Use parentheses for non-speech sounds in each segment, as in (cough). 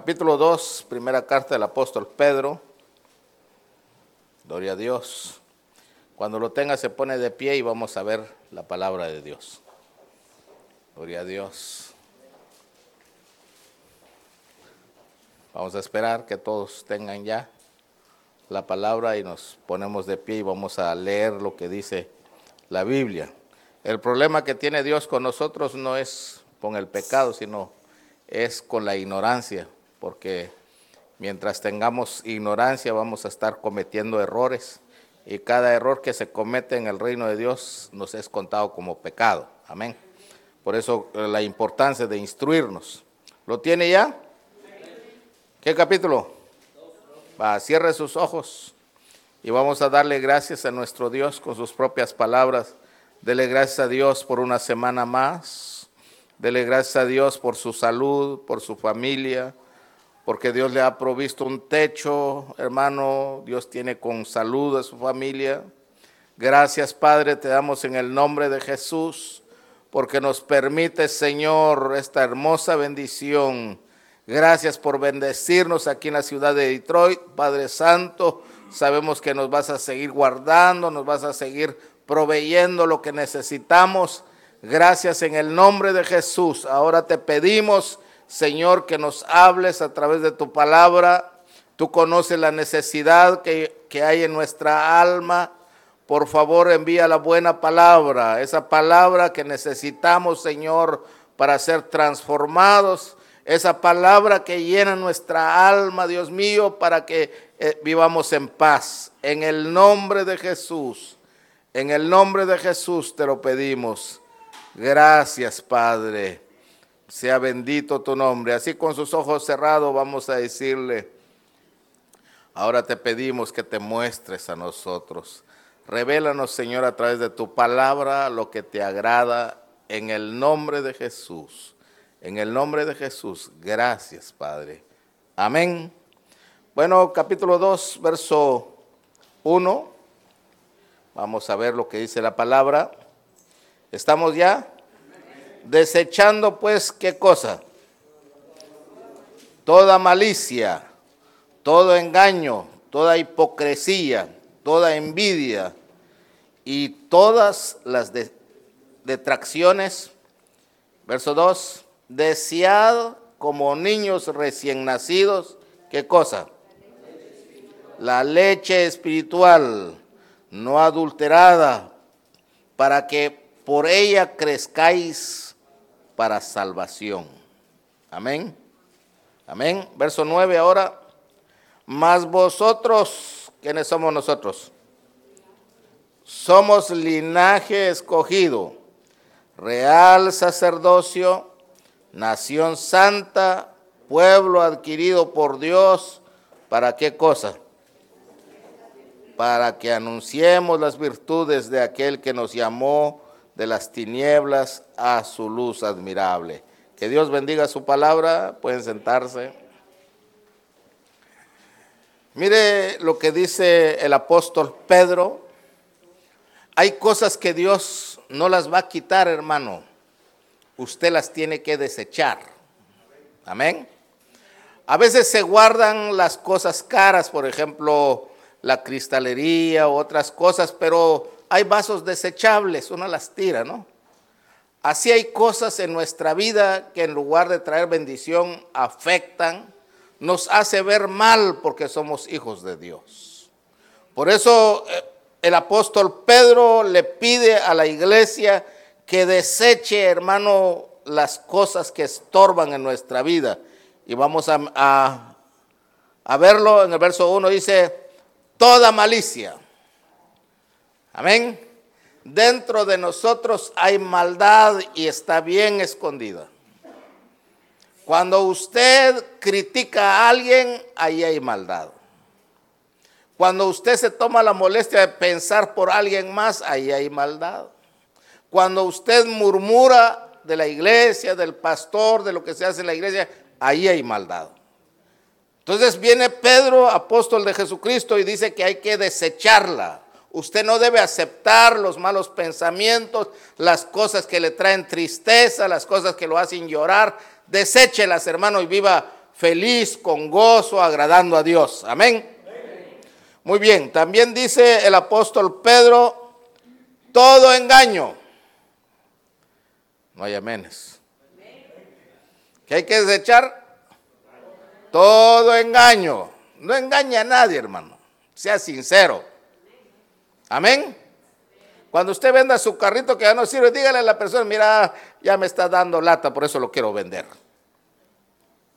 Capítulo 2, primera carta del apóstol Pedro. Gloria a Dios. Cuando lo tenga se pone de pie y vamos a ver la palabra de Dios. Gloria a Dios. Vamos a esperar que todos tengan ya la palabra y nos ponemos de pie y vamos a leer lo que dice la Biblia. El problema que tiene Dios con nosotros no es con el pecado, sino es con la ignorancia porque mientras tengamos ignorancia vamos a estar cometiendo errores y cada error que se comete en el reino de Dios nos es contado como pecado. Amén. Por eso eh, la importancia de instruirnos. ¿Lo tiene ya? ¿Qué capítulo? Va, cierre sus ojos y vamos a darle gracias a nuestro Dios con sus propias palabras. Dele gracias a Dios por una semana más. Dele gracias a Dios por su salud, por su familia, porque Dios le ha provisto un techo, hermano, Dios tiene con salud a su familia. Gracias, Padre, te damos en el nombre de Jesús, porque nos permite, Señor, esta hermosa bendición. Gracias por bendecirnos aquí en la ciudad de Detroit, Padre Santo. Sabemos que nos vas a seguir guardando, nos vas a seguir proveyendo lo que necesitamos. Gracias en el nombre de Jesús. Ahora te pedimos Señor, que nos hables a través de tu palabra. Tú conoces la necesidad que, que hay en nuestra alma. Por favor, envía la buena palabra, esa palabra que necesitamos, Señor, para ser transformados, esa palabra que llena nuestra alma, Dios mío, para que eh, vivamos en paz. En el nombre de Jesús, en el nombre de Jesús te lo pedimos. Gracias, Padre. Sea bendito tu nombre. Así con sus ojos cerrados vamos a decirle, ahora te pedimos que te muestres a nosotros. Revélanos, Señor, a través de tu palabra lo que te agrada en el nombre de Jesús. En el nombre de Jesús. Gracias, Padre. Amén. Bueno, capítulo 2, verso 1. Vamos a ver lo que dice la palabra. ¿Estamos ya? Desechando pues qué cosa? Toda malicia, todo engaño, toda hipocresía, toda envidia y todas las detracciones. Verso 2, desead como niños recién nacidos, ¿qué cosa? La leche espiritual, no adulterada, para que por ella crezcáis para salvación. Amén. Amén. Verso 9 ahora. Mas vosotros, ¿quiénes somos nosotros? Somos linaje escogido, real sacerdocio, nación santa, pueblo adquirido por Dios. ¿Para qué cosa? Para que anunciemos las virtudes de aquel que nos llamó de las tinieblas a su luz admirable. Que Dios bendiga su palabra, pueden sentarse. Mire lo que dice el apóstol Pedro. Hay cosas que Dios no las va a quitar, hermano. Usted las tiene que desechar. Amén. A veces se guardan las cosas caras, por ejemplo, la cristalería u otras cosas, pero hay vasos desechables, uno las tira, ¿no? Así hay cosas en nuestra vida que en lugar de traer bendición afectan, nos hace ver mal porque somos hijos de Dios. Por eso eh, el apóstol Pedro le pide a la iglesia que deseche, hermano, las cosas que estorban en nuestra vida. Y vamos a, a, a verlo en el verso 1, dice, toda malicia Amén. Dentro de nosotros hay maldad y está bien escondida. Cuando usted critica a alguien, ahí hay maldad. Cuando usted se toma la molestia de pensar por alguien más, ahí hay maldad. Cuando usted murmura de la iglesia, del pastor, de lo que se hace en la iglesia, ahí hay maldad. Entonces viene Pedro, apóstol de Jesucristo, y dice que hay que desecharla. Usted no debe aceptar los malos pensamientos, las cosas que le traen tristeza, las cosas que lo hacen llorar. Deséchelas, hermano, y viva feliz, con gozo, agradando a Dios. Amén. Muy bien, también dice el apóstol Pedro, todo engaño. No hay amenes. ¿Qué hay que desechar? Todo engaño. No engaña a nadie, hermano. Sea sincero. Amén. Cuando usted venda su carrito que ya no sirve, dígale a la persona, mira, ya me está dando lata, por eso lo quiero vender.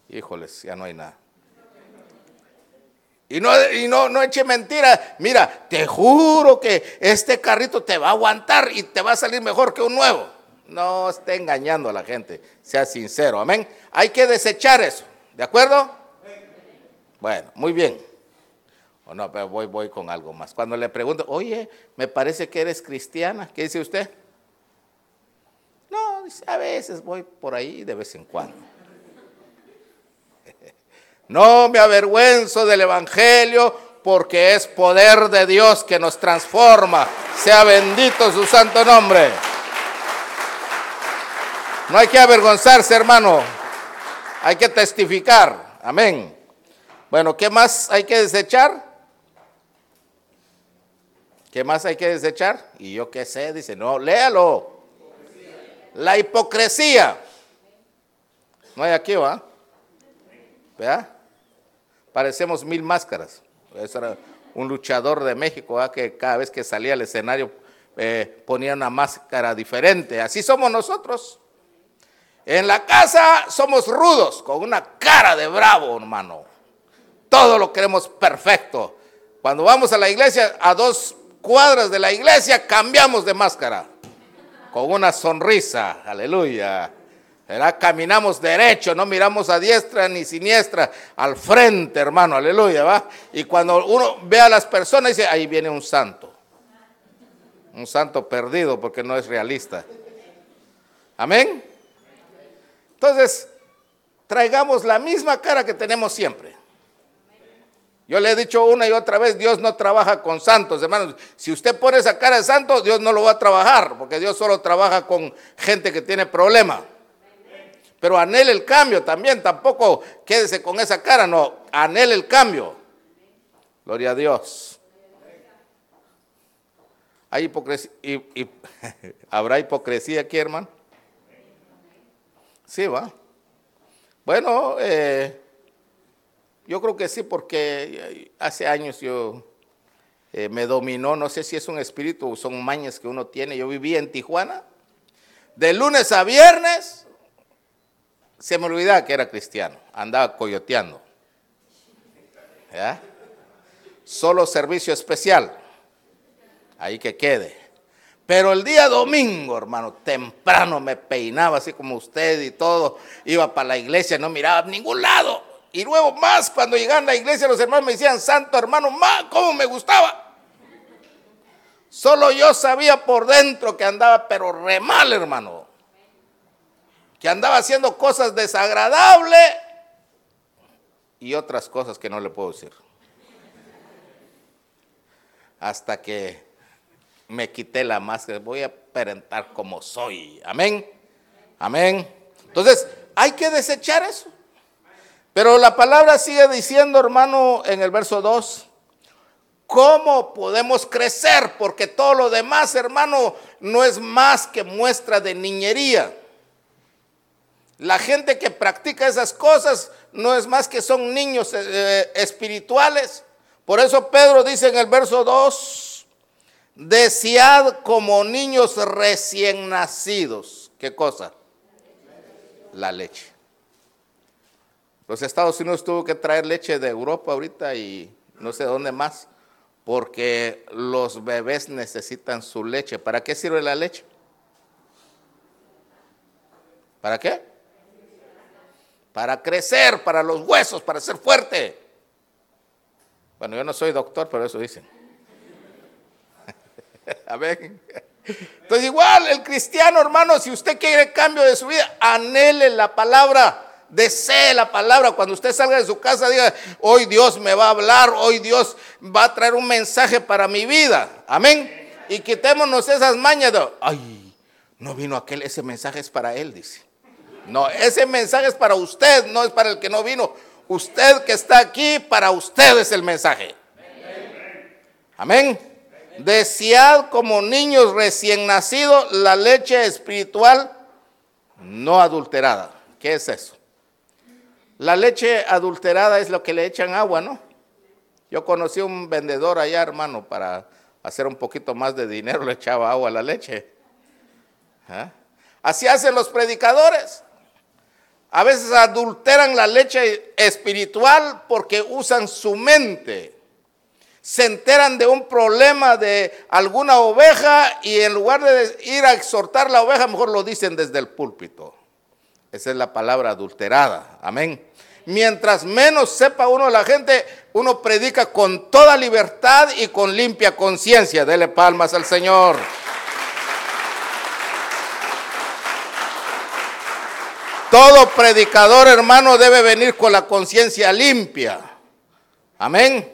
Híjoles, ya no hay nada. Y no, y no, no eche mentira. Mira, te juro que este carrito te va a aguantar y te va a salir mejor que un nuevo. No esté engañando a la gente. Sea sincero. Amén. Hay que desechar eso. ¿De acuerdo? Bueno, muy bien. O no, pero voy, voy con algo más. Cuando le pregunto, oye, me parece que eres cristiana, ¿qué dice usted? No, a veces voy por ahí de vez en cuando. (laughs) No me avergüenzo del Evangelio porque es poder de Dios que nos transforma. Sea bendito su santo nombre. No hay que avergonzarse, hermano. Hay que testificar. Amén. Bueno, ¿qué más hay que desechar? ¿Qué más hay que desechar? Y yo qué sé, dice, no, léalo. La hipocresía. No hay aquí, ¿va? ¿Vea? Parecemos mil máscaras. Eso era un luchador de México que cada vez que salía al escenario eh, ponía una máscara diferente. Así somos nosotros. En la casa somos rudos, con una cara de bravo, hermano. Todo lo queremos perfecto. Cuando vamos a la iglesia, a dos cuadras de la iglesia, cambiamos de máscara. Con una sonrisa. Aleluya. Caminamos derecho, no miramos a diestra ni siniestra, al frente, hermano, aleluya, ¿va? Y cuando uno ve a las personas, dice, ahí viene un santo. Un santo perdido porque no es realista. Amén. Entonces, traigamos la misma cara que tenemos siempre. Yo le he dicho una y otra vez, Dios no trabaja con santos, hermanos. Si usted pone esa cara de santo, Dios no lo va a trabajar, porque Dios solo trabaja con gente que tiene problemas. Pero anhele el cambio también, tampoco quédese con esa cara, no, anhele el cambio. Gloria a Dios. ¿Hay hipocresía? (laughs) ¿Habrá hipocresía aquí, hermano? Sí, va. Bueno, eh, yo creo que sí, porque hace años yo eh, me dominó, no sé si es un espíritu o son mañas que uno tiene. Yo vivía en Tijuana, de lunes a viernes, se me olvidaba que era cristiano, andaba coyoteando. Solo servicio especial, ahí que quede. Pero el día domingo, hermano, temprano me peinaba así como usted y todo, iba para la iglesia, no miraba a ningún lado. Y luego más cuando llegaban a la iglesia los hermanos me decían, santo hermano, más, ¿cómo me gustaba? Solo yo sabía por dentro que andaba, pero re mal, hermano que andaba haciendo cosas desagradables y otras cosas que no le puedo decir. Hasta que me quité la máscara, voy a aparentar como soy. Amén. Amén. Entonces, hay que desechar eso. Pero la palabra sigue diciendo, hermano, en el verso 2, ¿cómo podemos crecer? Porque todo lo demás, hermano, no es más que muestra de niñería. La gente que practica esas cosas no es más que son niños eh, eh, espirituales. Por eso Pedro dice en el verso 2, desead como niños recién nacidos. ¿Qué cosa? La leche. Los Estados Unidos tuvo que traer leche de Europa ahorita y no sé dónde más, porque los bebés necesitan su leche. ¿Para qué sirve la leche? ¿Para qué? para crecer, para los huesos, para ser fuerte. Bueno, yo no soy doctor, pero eso dicen. (laughs) Amén. Entonces igual el cristiano, hermano, si usted quiere cambio de su vida, anhele la palabra. Desee la palabra. Cuando usted salga de su casa, diga, hoy Dios me va a hablar, hoy Dios va a traer un mensaje para mi vida. Amén. Y quitémonos esas mañas de, ay, no vino aquel, ese mensaje es para él, dice. No, ese mensaje es para usted, no es para el que no vino. Usted que está aquí, para usted es el mensaje. Amén. Desead como niños recién nacidos la leche espiritual no adulterada. ¿Qué es eso? La leche adulterada es lo que le echan agua, ¿no? Yo conocí un vendedor allá, hermano, para hacer un poquito más de dinero, (laughs) le echaba agua a la leche. ¿Ah? Así hacen los predicadores. A veces adulteran la leche espiritual porque usan su mente. Se enteran de un problema de alguna oveja y en lugar de ir a exhortar la oveja, mejor lo dicen desde el púlpito. Esa es la palabra adulterada. Amén. Mientras menos sepa uno la gente, uno predica con toda libertad y con limpia conciencia. Dele palmas al Señor. Todo predicador, hermano, debe venir con la conciencia limpia. Amén.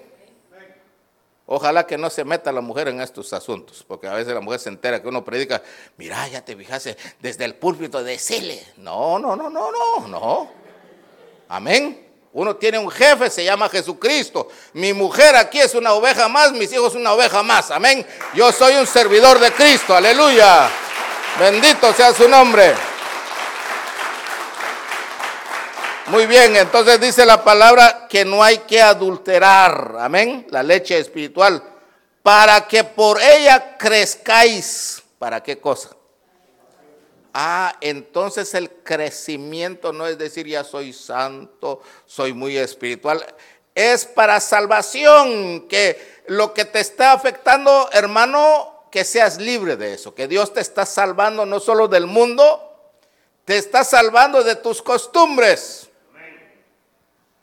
Ojalá que no se meta la mujer en estos asuntos, porque a veces la mujer se entera que uno predica, mira, ya te fijaste desde el púlpito, decile. No, no, no, no, no, no. Amén. Uno tiene un jefe, se llama Jesucristo. Mi mujer aquí es una oveja más, mis hijos una oveja más. Amén. Yo soy un servidor de Cristo. Aleluya. Bendito sea su nombre. Muy bien, entonces dice la palabra que no hay que adulterar, amén, la leche espiritual, para que por ella crezcáis. ¿Para qué cosa? Ah, entonces el crecimiento no es decir ya soy santo, soy muy espiritual, es para salvación, que lo que te está afectando, hermano, que seas libre de eso, que Dios te está salvando no solo del mundo, te está salvando de tus costumbres.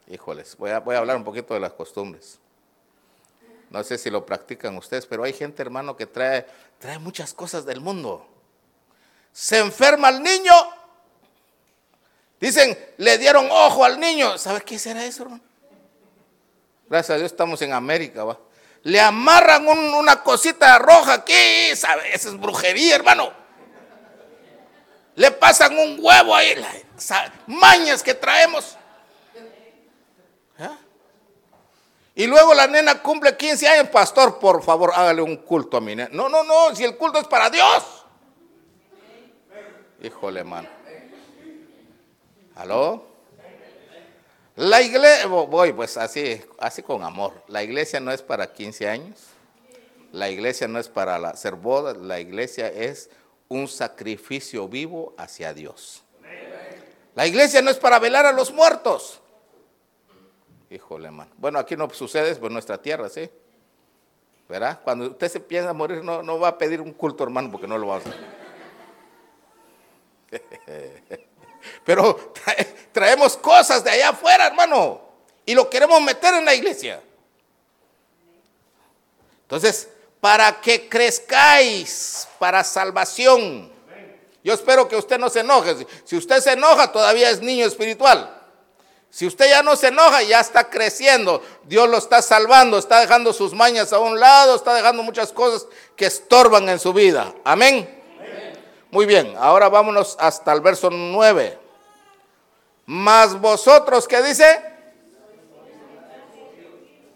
Híjoles, voy a, voy a hablar un poquito de las costumbres. No sé si lo practican ustedes, pero hay gente, hermano, que trae, trae muchas cosas del mundo. Se enferma el niño. Dicen, le dieron ojo al niño. ¿Sabe qué será eso, hermano? Gracias a Dios estamos en América, va. Le amarran una cosita roja aquí, ¿sabe? Esa es brujería, hermano. Le pasan un huevo ahí, mañas que traemos. Y luego la nena cumple 15 años, pastor, por favor, hágale un culto a mi nena. No, no, no, si el culto es para Dios. Híjole, hermano. ¿Aló? La iglesia, voy pues así, así con amor. La iglesia no es para 15 años. La iglesia no es para hacer bodas. La iglesia es un sacrificio vivo hacia Dios. La iglesia no es para velar a los muertos. Híjole, hermano. Bueno, aquí no sucede, es por nuestra tierra, ¿sí? ¿Verdad? Cuando usted se piensa morir, no, no va a pedir un culto, hermano, porque no lo va a hacer. (laughs) Pero traemos cosas de allá afuera, hermano, y lo queremos meter en la iglesia. Entonces, para que crezcáis para salvación. Yo espero que usted no se enoje. Si usted se enoja, todavía es niño espiritual. Si usted ya no se enoja, ya está creciendo. Dios lo está salvando, está dejando sus mañas a un lado, está dejando muchas cosas que estorban en su vida. Amén. Muy bien, ahora vámonos hasta el verso 9. Más vosotros, ¿qué dice?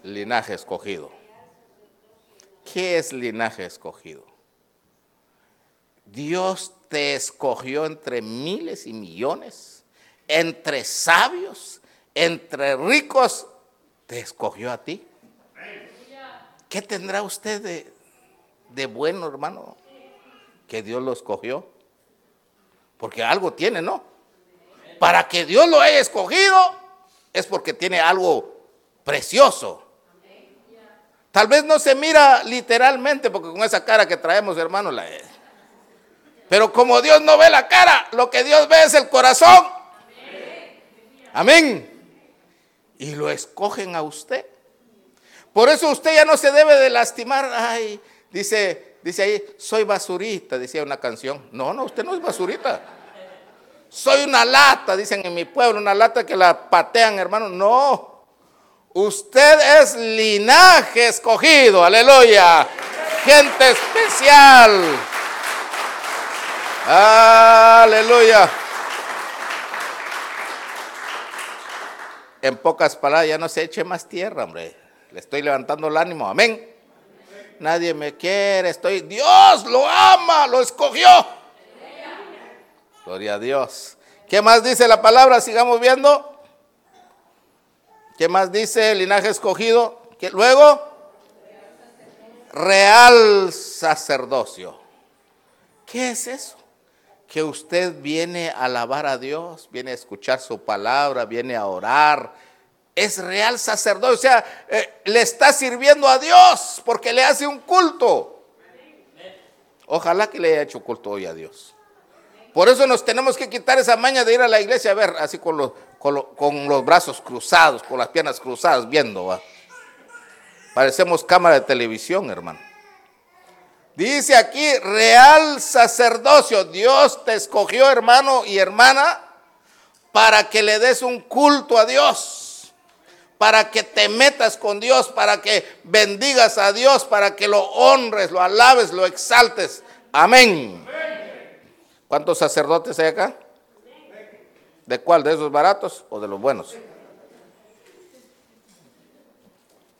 Linaje escogido. ¿Qué es linaje escogido? Dios te escogió entre miles y millones, entre sabios, entre ricos, te escogió a ti. ¿Qué tendrá usted de, bueno, hermano? Que Dios lo escogió. Porque algo tiene, ¿no? Para que Dios lo haya escogido es porque tiene algo precioso. Tal vez no se mira literalmente, porque con esa cara que traemos, hermano, la Pero como Dios no ve la cara, lo que Dios ve es el corazón. Amén. Y lo escogen a usted. Por eso usted ya no se debe de lastimar. Ay, dice, dice ahí, soy basurita, decía una canción. No, no, usted no es basurita. Soy una lata, dicen en mi pueblo, una lata que la patean, hermano. No, usted es linaje escogido, aleluya. Gente especial. Aleluya. En pocas palabras, ya no se eche más tierra, hombre. Le estoy levantando el ánimo, amén. Nadie me quiere, estoy. Dios lo ama, lo escogió. Gloria a Dios. ¿Qué más dice la palabra? Sigamos viendo. ¿Qué más dice el linaje escogido? ¿Qué, luego, real sacerdocio. ¿Qué es eso? Que usted viene a alabar a Dios, viene a escuchar su palabra, viene a orar. Es real sacerdocio, o sea, eh, le está sirviendo a Dios porque le hace un culto. Ojalá que le haya hecho culto hoy a Dios. Por eso nos tenemos que quitar esa maña de ir a la iglesia a ver, así con los, con, los brazos cruzados, con las piernas cruzadas, viendo. ¿va? Parecemos cámara de televisión, hermano. Dice aquí, real sacerdocio. Dios te escogió, hermano y hermana, para que le des un culto a Dios, para que te metas con Dios, para que bendigas a Dios, para que lo honres, lo alabes, lo exaltes. Amén. ¿Cuántos sacerdotes hay acá? ¿De cuál? ¿De esos baratos o de los buenos?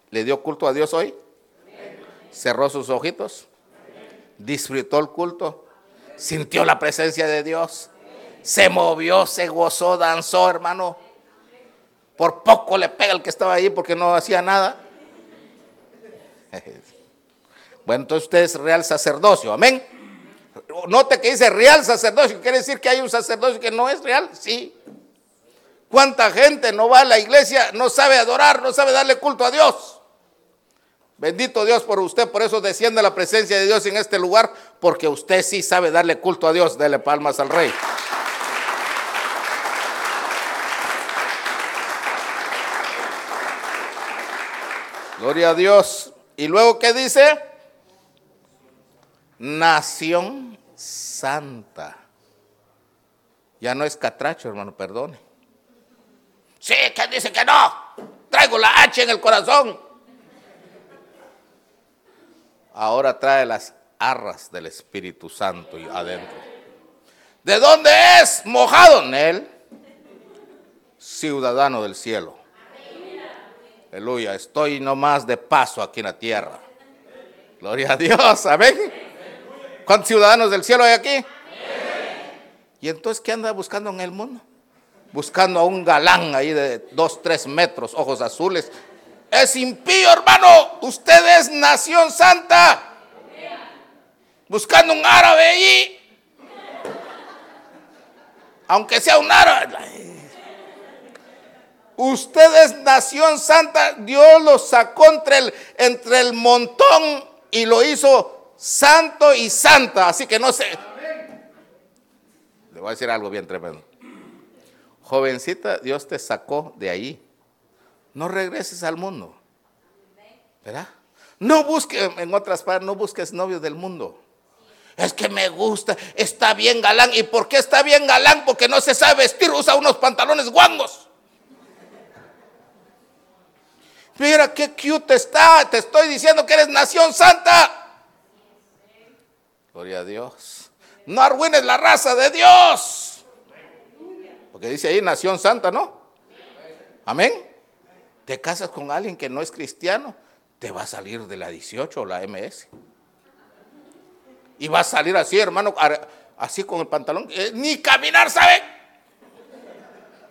¿Le dio culto a Dios hoy? ¿Cerró sus ojitos? ¿Disfrutó el culto? ¿Sintió la presencia de Dios? ¿Se movió, se gozó, danzó, hermano? Por poco le pega el que estaba ahí porque no hacía nada. (laughs) Bueno, entonces usted es real sacerdocio, amén. Note que dice real sacerdocio, quiere decir que hay un sacerdocio que no es real, sí. ¿Cuánta gente no va a la iglesia, no sabe adorar, no sabe darle culto a Dios? Bendito Dios por usted, por eso desciende la presencia de Dios en este lugar, porque usted sí sabe darle culto a Dios, dele palmas al rey. Gloria a Dios. ¿Y luego qué dice? Nación santa. Ya no es catracho, hermano, perdone. Sí, que dice que no? Traigo la H en el corazón. Ahora trae las arras del Espíritu Santo adentro. ¿De dónde es? Mojado en él. Ciudadano del cielo. Aleluya. Estoy nomás de paso aquí en la tierra. Gloria a Dios. Amén. ¿Cuántos ciudadanos del cielo hay aquí? ¿Y entonces qué anda buscando en el mundo? Buscando a un galán ahí de dos, tres metros, ojos azules. Es impío, hermano. Usted es nación santa. Buscando un árabe allí. Aunque sea un árabe. Usted es nación santa. Dios lo sacó entre el, entre el montón y lo hizo santo y santa. Así que no sé. Le voy a decir algo bien tremendo. Jovencita, Dios te sacó de ahí. No regreses al mundo. ¿Verdad? No busques, en otras palabras, no busques novios del mundo. Es que me gusta, está bien galán. ¿Y por qué está bien galán? Porque no se sabe vestir, usa unos pantalones guangos. Mira qué cute está, te estoy diciendo que eres nación santa. Gloria a Dios. No arruines la raza de Dios. Porque dice ahí nación santa, ¿no? Amén. Te casas con alguien que no es cristiano, te va a salir de la 18 o la MS. Y va a salir así, hermano, así con el pantalón. Eh, ni caminar sabe.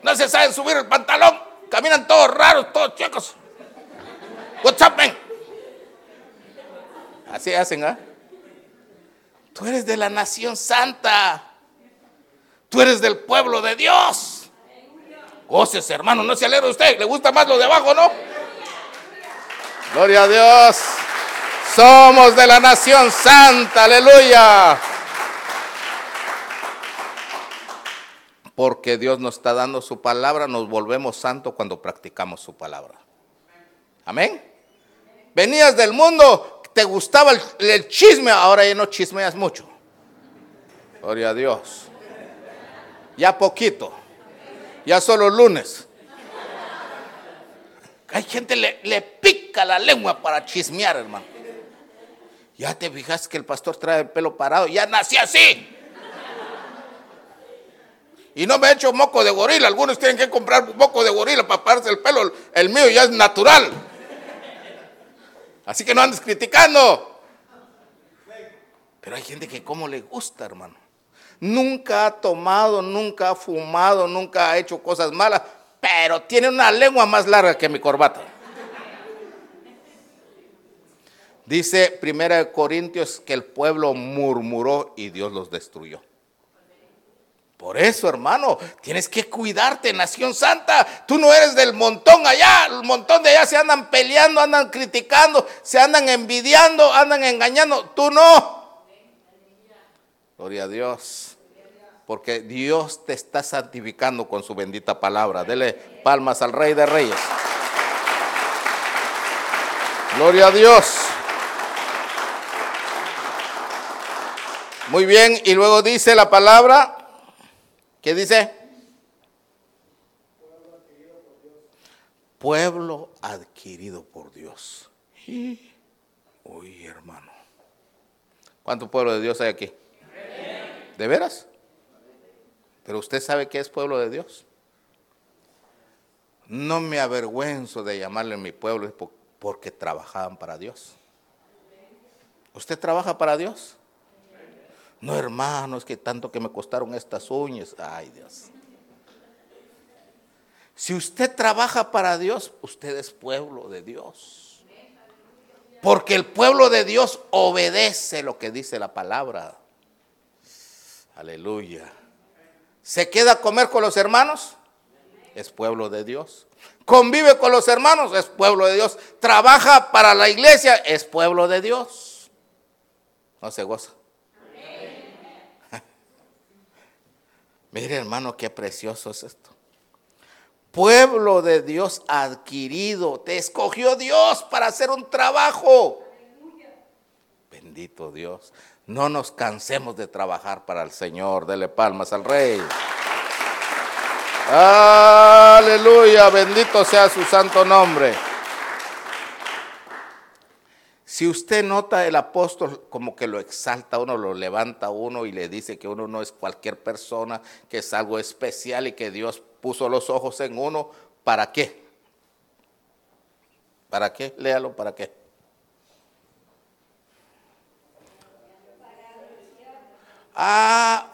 No se saben subir el pantalón. Caminan todos raros, todos chicos. What's up, man? Así hacen, ¿ah? Tú eres de la nación santa. Tú eres del pueblo de Dios. Goces, hermano, no se alegra usted. ¿Le gusta más lo de abajo, no? Gloria a Dios. Somos de la nación santa, aleluya. porque Dios nos está dando su palabra, nos volvemos santos cuando practicamos su palabra. Amén. Venías del mundo, te gustaba el, chisme, ahora ya no chismeas mucho. Gloria a Dios. Ya poquito. Ya solo lunes. Hay gente le, le pica la lengua para chismear, hermano. Ya te fijas que el pastor trae el pelo parado, ya nací así. Y no me he hecho moco de gorila. Algunos tienen que comprar moco de gorila para pararse el pelo. El mío ya es natural. Así que no andes criticando. Pero hay gente que como le gusta, hermano. Nunca ha tomado, nunca ha fumado, nunca ha hecho cosas malas, pero tiene una lengua más larga que mi corbata. Dice Primera de Corintios que el pueblo murmuró y Dios los destruyó. Por eso, hermano, tienes que cuidarte, Nación Santa. Tú no eres del montón allá. El montón de allá se andan peleando, andan criticando, se andan envidiando, andan engañando. Tú no. Gloria a Dios. Porque Dios te está santificando con su bendita palabra. Dele palmas al Rey de Reyes. Gloria a Dios. Muy bien, y luego dice la palabra ¿Qué dice? Pueblo adquirido por Dios. Uy, hermano. ¿Cuánto pueblo de Dios hay aquí? ¿De veras? Pero usted sabe que es pueblo de Dios. No me avergüenzo de llamarle mi pueblo porque trabajaban para Dios. ¿Usted trabaja para Dios? No, hermano, es que tanto que me costaron estas uñas. Ay, Dios. Si usted trabaja para Dios, usted es pueblo de Dios. Porque el pueblo de Dios obedece lo que dice la palabra. Aleluya. ¿Se queda a comer con los hermanos? Es pueblo de Dios. Convive con los hermanos, es pueblo de Dios. Trabaja para la iglesia, es pueblo de Dios. No se goza. (laughs) Mire hermano, qué precioso es esto. Pueblo de Dios adquirido, te escogió Dios para hacer un trabajo. Bendito Dios. No nos cansemos de trabajar para el Señor. Dele palmas al Rey. Aleluya, bendito sea su santo nombre. Si usted nota el apóstol como que lo exalta uno, lo levanta uno y le dice que uno no es cualquier persona, que es algo especial y que Dios puso los ojos en uno, ¿para qué? ¿Para qué? Léalo, ¿para qué? Ah,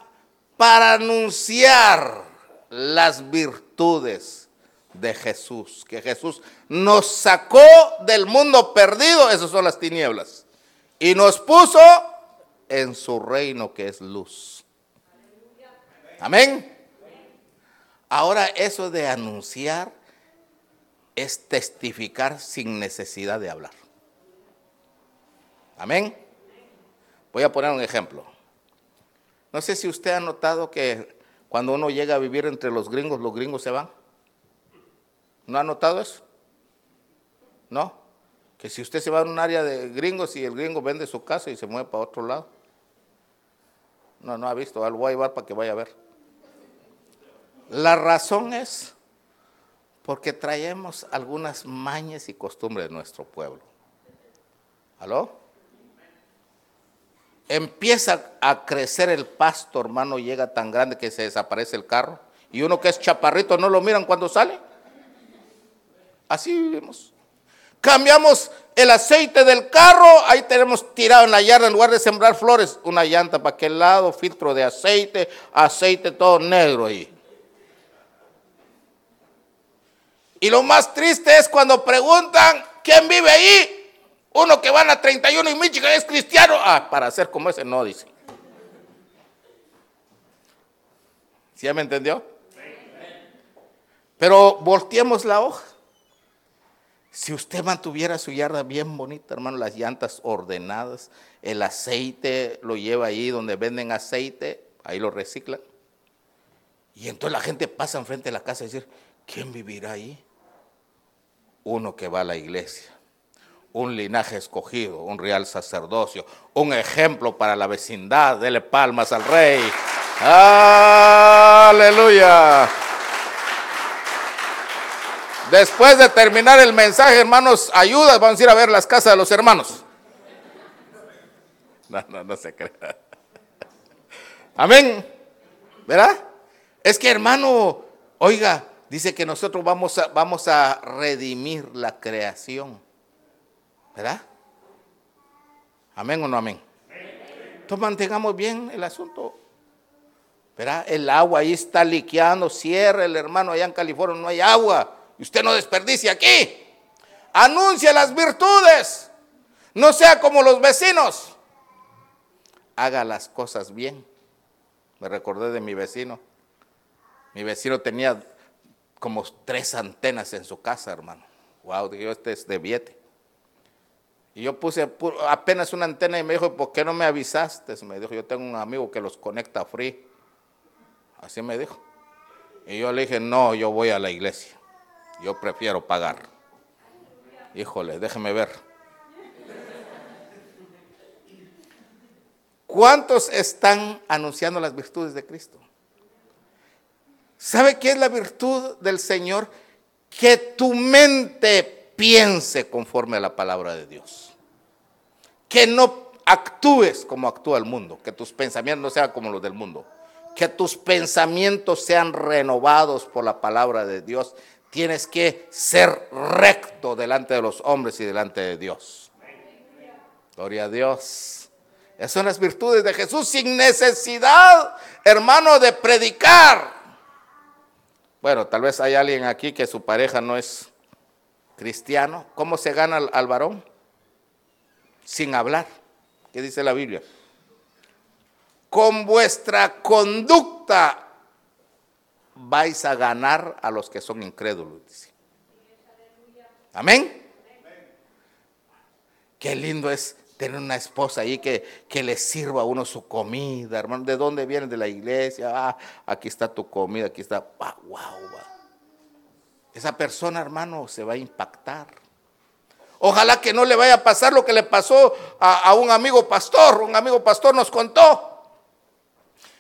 para anunciar las virtudes de Jesús, que Jesús nos sacó del mundo perdido, esas son las tinieblas, y nos puso en su reino que es luz. Amén. Ahora eso de anunciar es testificar sin necesidad de hablar. Amén. Voy a poner un ejemplo. No sé si usted ha notado que cuando uno llega a vivir entre los gringos, los gringos se van. ¿No ha notado eso? ¿No? Que si usted se va a un área de gringos y el gringo vende su casa y se mueve para otro lado. No, no ha visto, lo voy a para que vaya a ver. La razón es porque traemos algunas mañas y costumbres de nuestro pueblo. ¿Aló? Empieza a crecer el pasto, hermano, llega tan grande que se desaparece el carro. Y uno que es chaparrito no lo miran cuando sale. Así vivimos. Cambiamos el aceite del carro, ahí tenemos tirado en la yarda, en lugar de sembrar flores, una llanta para aquel lado, filtro de aceite, aceite todo negro ahí. Y lo más triste es cuando preguntan, ¿quién vive ahí? Uno que va a la 31 y Michigan es cristiano. Ah, para ser como ese no, dice. ¿Sí ya me entendió? Pero volteemos la hoja. Si usted mantuviera su yarda bien bonita, hermano, las llantas ordenadas, el aceite lo lleva ahí donde venden aceite, ahí lo reciclan. Y entonces la gente pasa enfrente de la casa y dice, ¿quién vivirá ahí? Uno que va a la iglesia, un linaje escogido, un real sacerdocio, un ejemplo para la vecindad. Dele palmas al rey. Aleluya. Después de terminar el mensaje, hermanos, ayudas, vamos a ir a ver las casas de los hermanos. No, no, no se crea. Amén. ¿Verdad? Es que hermano, oiga, dice que nosotros vamos a, vamos a redimir la creación. ¿Verdad? Amén o no amén. Entonces mantengamos bien el asunto. ¿Verdad? El agua ahí está liqueando, cierra el hermano allá en California, no hay agua. Y usted no desperdicia aquí. Anuncia las virtudes. No sea como los vecinos. Haga las cosas bien. Me recordé de mi vecino. Mi vecino tenía como tres antenas en su casa, hermano. Wow, digo, este es de Viete. Y yo puse apenas una antena y me dijo, ¿por qué no me avisaste? Me dijo, yo tengo un amigo que los conecta free. Así me dijo. Y yo le dije, no, yo voy a la iglesia. Yo prefiero pagar. Híjole, déjeme ver. ¿Cuántos están anunciando las virtudes de Cristo? ¿Sabe qué es la virtud del Señor? Que tu mente piense conforme a la palabra de Dios. Que no actúes como actúa el mundo, que tus pensamientos no sean como los del mundo, que tus pensamientos sean renovados por la palabra de Dios. Tienes que ser recto delante de los hombres y delante de Dios. Gloria a Dios. Esas son las virtudes de Jesús sin necesidad, hermano, de predicar. Bueno, tal vez hay alguien aquí que su pareja no es cristiano. ¿Cómo se gana al, varón? Sin hablar. ¿Qué dice la Biblia? Con vuestra conducta vais a ganar a los que son incrédulos. Amén. Qué lindo es tener una esposa ahí que, que, le sirva a uno su comida, hermano. ¿De dónde viene? De la iglesia. Ah, aquí está tu comida, aquí está. Ah, wow, Esa persona, hermano, se va a impactar. Ojalá que no le vaya a pasar lo que le pasó a, un amigo pastor. Un amigo pastor nos contó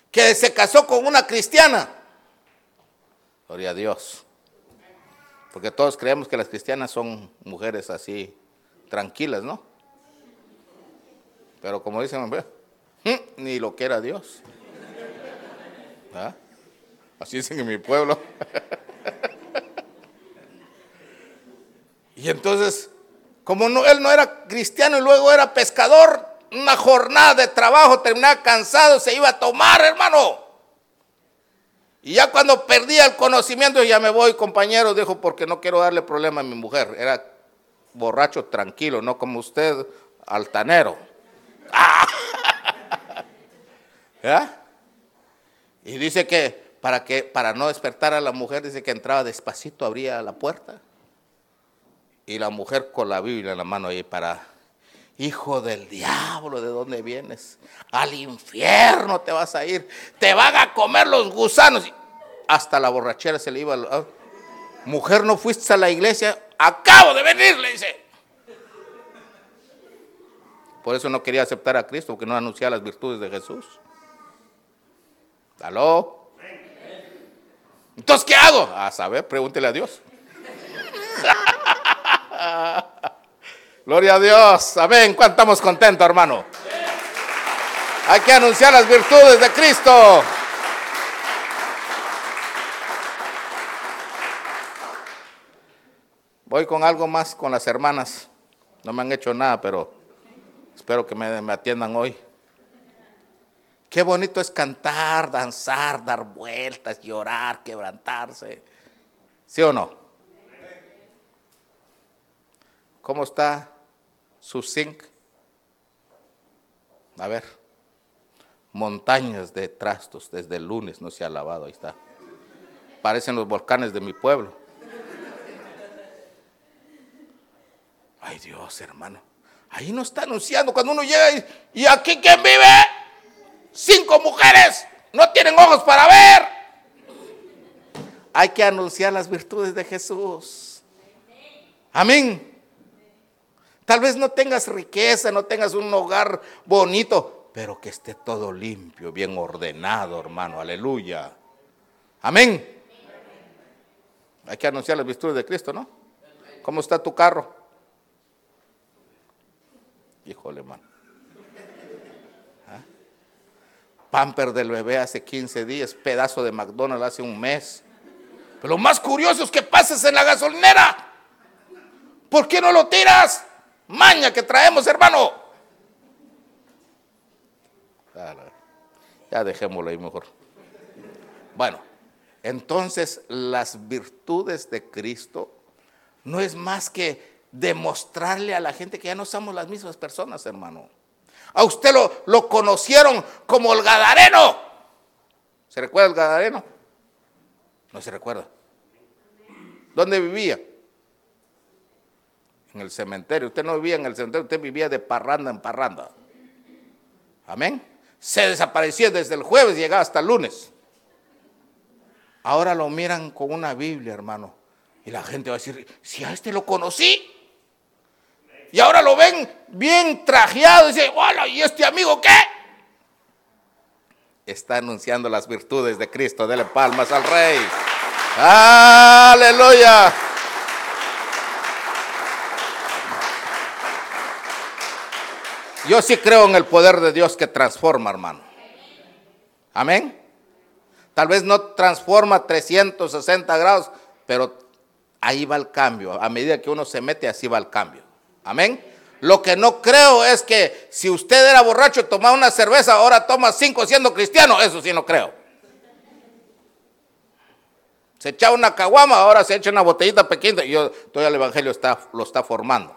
que se casó con una cristiana. Gloria a Dios. Porque todos creemos que las cristianas son mujeres así tranquilas, ¿no? Pero como dicen, mm, ni lo que era Dios. ¿Ah? Así dicen en mi pueblo. (laughs) y entonces, como no, él no era cristiano y luego era pescador, una jornada de trabajo, terminaba cansado, se iba a tomar, hermano. Y ya cuando perdía el conocimiento, ya me voy, compañero, dijo, porque no quiero darle problema a mi mujer. Era borracho tranquilo, no como usted, altanero. (laughs) Y dice que para, que para no despertar a la mujer, dice que entraba despacito, abría la puerta. Y la mujer con la Biblia en la mano ahí para, hijo del diablo, ¿de dónde vienes? Al infierno te vas a ir, te van a comer los gusanos. Hasta la borrachera se le iba. Ah, mujer, no fuiste a la iglesia, acabo de venir, le dice. Por eso no quería aceptar a Cristo, porque no anunciaba las virtudes de Jesús. ¿Aló? Entonces, ¿qué hago? A saber, pregúntele a Dios. (laughs) Gloria a Dios. Amén. ¿Cuánto estamos contentos, hermano? Hay que anunciar las virtudes de Cristo. Voy con algo más con las hermanas. No me han hecho nada, pero Espero que me, atiendan hoy. Qué bonito es cantar, danzar, dar vueltas, llorar, quebrantarse. ¿Sí o no? ¿Cómo está su zinc? A ver, montañas de trastos desde el lunes no se ha lavado, ahí está. Parecen los volcanes de mi pueblo. Ay Dios, hermano. Ahí no está anunciando cuando uno llega y, y aquí quién vive. Cinco mujeres no tienen ojos para ver. hay que anunciar las virtudes de Jesús. Amén. Tal vez no tengas riqueza, no tengas un hogar bonito, pero que esté todo limpio, bien ordenado, hermano. Aleluya. Amén. Hay que anunciar las virtudes de Cristo, ¿no? ¿Cómo está tu carro? Híjole, hermano. ¿Ah? Pamper del bebé hace 15 días, pedazo de McDonald's hace un mes. Pero lo más curioso es que pases en la gasolinera. ¿Por qué no lo tiras? Maña que traemos, hermano. Ya dejémoslo ahí mejor. Bueno, entonces las virtudes de Cristo no es más que demostrarle a la gente que ya no somos las mismas personas, hermano. A usted lo, lo conocieron como el Gadareno. ¿Se recuerda el Gadareno? No se recuerda. ¿Dónde vivía? En el cementerio. Usted no vivía en el cementerio, usted vivía de parranda en parranda. Amén. Se desaparecía desde el jueves y llegaba hasta el lunes. Ahora lo miran con una Biblia, hermano. Y la gente va a decir, si a este lo conocí. Y ahora lo ven bien trajeado y dice, hola, ¿y este amigo qué? Está anunciando las virtudes de Cristo. Dele palmas al Rey. Aleluya. Yo sí creo en el poder de Dios que transforma, hermano. Amén. Tal vez no transforma 360 grados, pero ahí va el cambio. A medida que uno se mete, así va el cambio. Amén. Lo que no creo es que si usted era borracho y tomaba una cerveza, ahora toma cinco siendo cristiano. Eso sí no creo. Se echaba una caguama, ahora se echa una botellita pequeña. Yo todavía el evangelio está, lo está formando.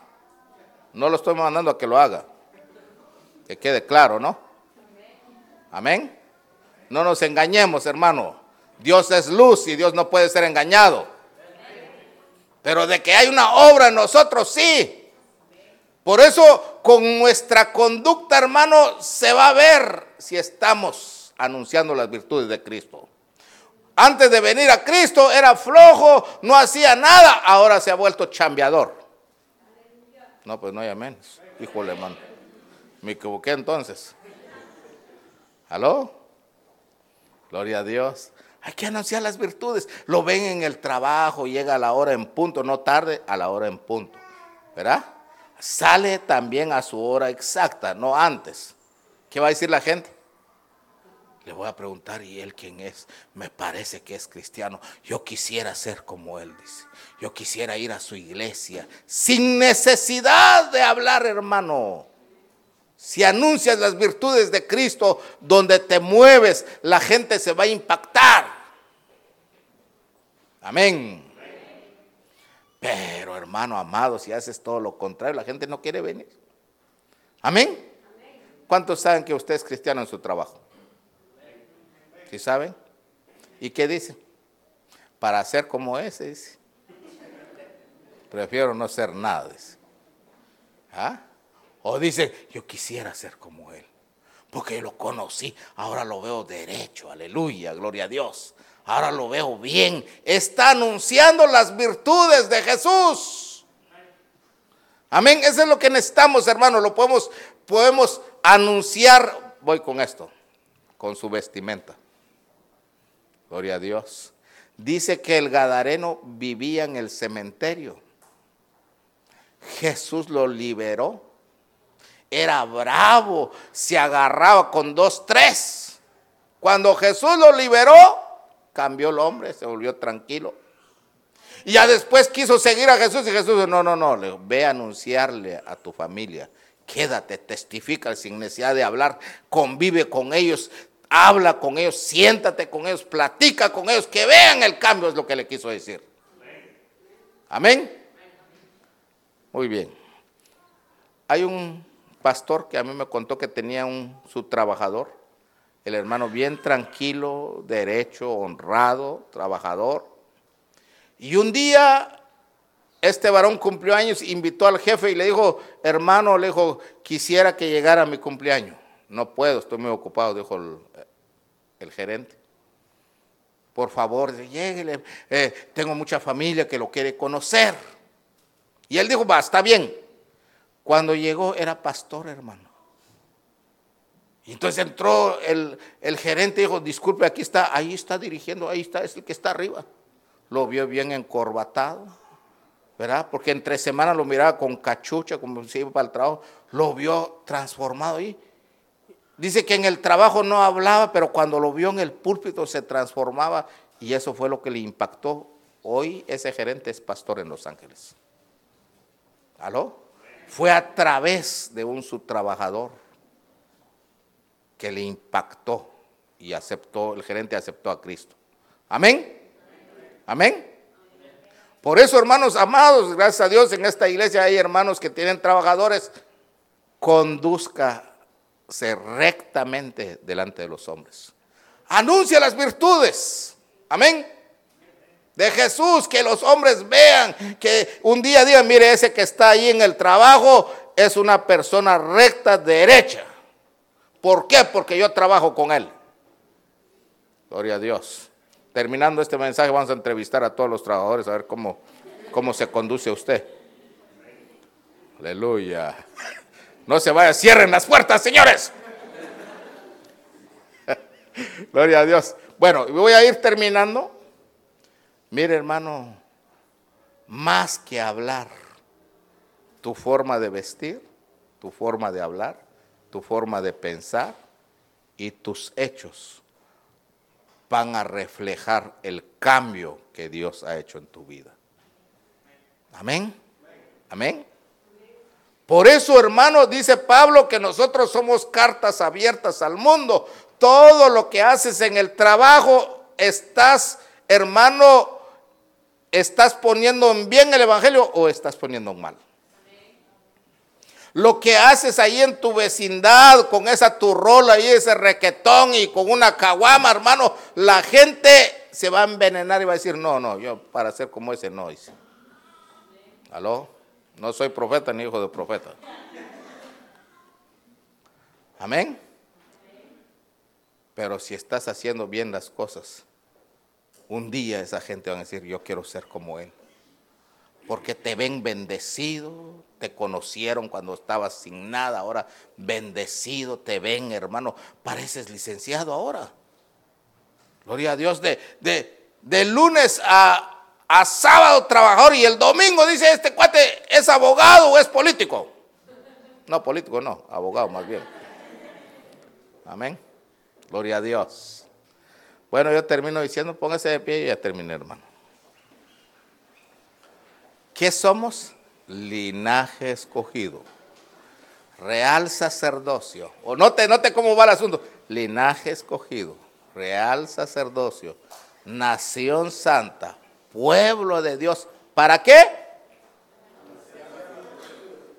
No lo estoy mandando a que lo haga. Que quede claro, ¿no? Amén. No nos engañemos, hermano. Dios es luz y Dios no puede ser engañado. Pero de que hay una obra en nosotros, sí. Por eso con nuestra conducta, hermano, se va a ver si estamos anunciando las virtudes de Cristo. Antes de venir a Cristo era flojo, no hacía nada, ahora se ha vuelto chambeador. No, pues no hay amén. Híjole, hermano. Me equivoqué entonces. ¿Aló? Gloria a Dios. Hay que anunciar las virtudes. Lo ven en el trabajo, llega a la hora en punto, no tarde, a la hora en punto. ¿Verdad? Sale también a su hora exacta, no antes. ¿Qué va a decir la gente? Le voy a preguntar, ¿y él quién es? Me parece que es cristiano. Yo quisiera ser como él, dice. Yo quisiera ir a su iglesia sin necesidad de hablar, hermano. Si anuncias las virtudes de Cristo donde te mueves, la gente se va a impactar. Amén. Pero hermano amado, si haces todo lo contrario, la gente no quiere venir. Amén. ¿Cuántos saben que usted es cristiano en su trabajo? ¿Sí saben? ¿Y qué dice? Para ser como ese, dice. Prefiero no ser nada, dice. ¿Ah? O dice, yo quisiera ser como Él, porque lo conocí, ahora lo veo derecho, aleluya, gloria a Dios. Ahora lo veo bien. Está anunciando las virtudes de Jesús. Amén. Eso es lo que necesitamos, hermano. Lo podemos, podemos anunciar. Voy con esto, con su vestimenta. Gloria a Dios. Dice que el Gadareno vivía en el cementerio. Jesús lo liberó era bravo, se agarraba con dos, tres. Cuando Jesús lo liberó, cambió el hombre, se volvió tranquilo. Y ya después quiso seguir a Jesús y Jesús dijo, no, no, no, ve a anunciarle a tu familia. Quédate, testifica sin necesidad de hablar, convive con ellos, habla con ellos, siéntate con ellos, platica con ellos, que vean el cambio, es lo que le quiso decir. Amén. Muy bien. Hay un pastor que a mí me contó que tenía un su trabajador, el hermano bien tranquilo, derecho, honrado, trabajador. Y un día este varón cumplió años, invitó al jefe y le dijo, hermano, le dijo, quisiera que llegara mi cumpleaños. No puedo, estoy muy ocupado, dijo el, gerente. por favor, lléguele, eh, tengo mucha familia que lo quiere conocer. Y él dijo, va, está bien. Cuando llegó era pastor, hermano. Y entonces entró el, gerente y dijo, disculpe, aquí está, ahí está dirigiendo, ahí está, es el que está arriba. Lo vio bien encorbatado, ¿verdad? Porque entre semanas lo miraba con cachucha, como si iba para el trabajo. Lo vio transformado ahí. Dice que en el trabajo no hablaba, pero cuando lo vio en el púlpito se transformaba y eso fue lo que le impactó. Hoy ese gerente es pastor en Los Ángeles. ¿Aló? Fue a través de un subtrabajador que le impactó y aceptó, el gerente aceptó a Cristo. Amén. Amén. Por eso, hermanos amados, gracias a Dios, en esta iglesia hay hermanos que tienen trabajadores. Conduzca rectamente delante de los hombres. Anuncia las virtudes. Amén. De Jesús, que los hombres vean, que un día digan, mire, ese que está ahí en el trabajo es una persona recta, derecha. ¿Por qué? Porque yo trabajo con él. Gloria a Dios. Terminando este mensaje, vamos a entrevistar a todos los trabajadores a ver cómo, cómo se conduce usted. Aleluya. No se vaya, cierren las puertas, señores. (laughs) Gloria a Dios. Bueno, voy a ir terminando. Mire, hermano, más que hablar, tu forma de vestir, tu forma de hablar, tu forma de pensar y tus hechos van a reflejar el cambio que Dios ha hecho en tu vida. Amén. Amén. Por eso, hermano, dice Pablo que nosotros somos cartas abiertas al mundo. Todo lo que haces en el trabajo, estás, hermano, estás poniendo en bien el Evangelio o estás poniendo en mal. Lo que haces ahí en tu vecindad, con esa turrola y ese requetón y con una caguama, hermano, la gente se va a envenenar y va a decir, no, no, yo para ser como ese no hice. ¿Aló? No soy profeta ni hijo de profeta. Amén. Pero si estás haciendo bien las cosas, un día esa gente va a decir, yo quiero ser como Él. Porque te ven bendecido, te conocieron cuando estabas sin nada, ahora bendecido, te ven hermano, pareces licenciado ahora. Gloria a Dios, de, de, de lunes a, a sábado trabajador y el domingo dice este cuate es abogado o es político. No, político no, abogado más bien. Amén. Gloria a Dios. Bueno, yo termino diciendo, póngase de pie y ya terminé, hermano. ¿Qué somos? Linaje escogido. Real sacerdocio. O note, note cómo va el asunto. Linaje escogido. Real sacerdocio. Nación santa pueblo de Dios. ¿Para qué?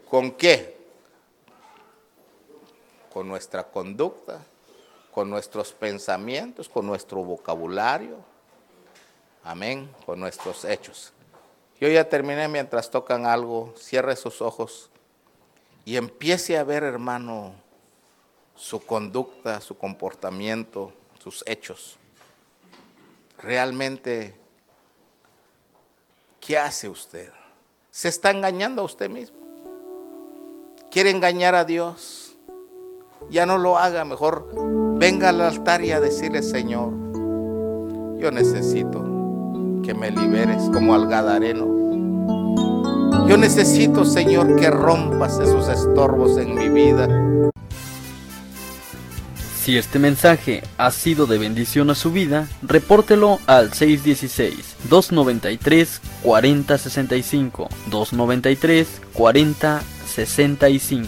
¿Con qué? Con nuestra conducta, con nuestros pensamientos, con nuestro vocabulario. Amén, con nuestros hechos. Yo ya terminé mientras tocan algo, cierre sus ojos y empiece a ver, hermano, su conducta, su comportamiento, sus hechos. Realmente ¿Qué hace usted? Se está engañando a usted mismo. Quiere engañar a Dios. Ya no lo haga, mejor venga al altar y a decirle, Señor, yo necesito que me liberes como al Gadareno. Yo necesito, Señor, que rompas esos estorbos en mi vida. Si este mensaje ha sido de bendición a su vida, repórtelo al 616-293-4065, 293-4065.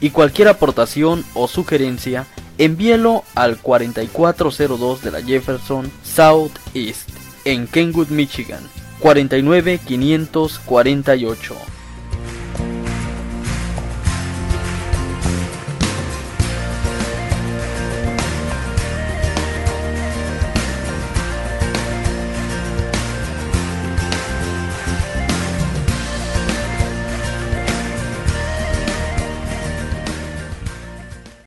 Y cualquier aportación o sugerencia, envíelo al 4402 de la Jefferson South East, en Kenwood, Michigan, 49548.